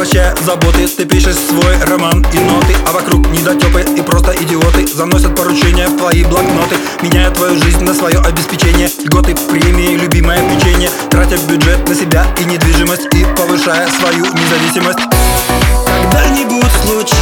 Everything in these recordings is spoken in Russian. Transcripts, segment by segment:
поглощая заботы. Ты пишешь свой роман и ноты А вокруг недотепы и просто идиоты Заносят поручения в твои блокноты Меняя твою жизнь на свое обеспечение. Льготы, премии, любимое печенье Тратя бюджет на себя и недвижимость И повышая свою независимость. Когда-нибудь случится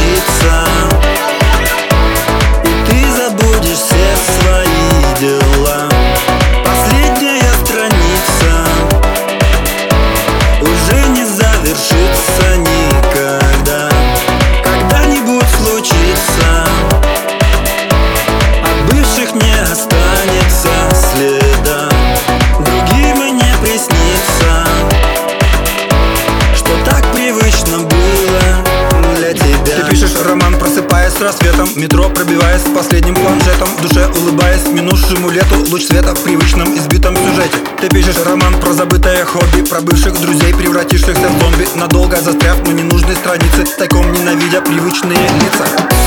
с рассветом. Метро пробиваясь последним планшетом. Душе улыбаясь минувшему лету Луч света в привычном избитом сюжете. Ты пишешь роман про забытое хобби. Про бывших друзей, превратившихся в зомби. Надолго застряв на ненужной странице. Тайком ненавидя привычные лица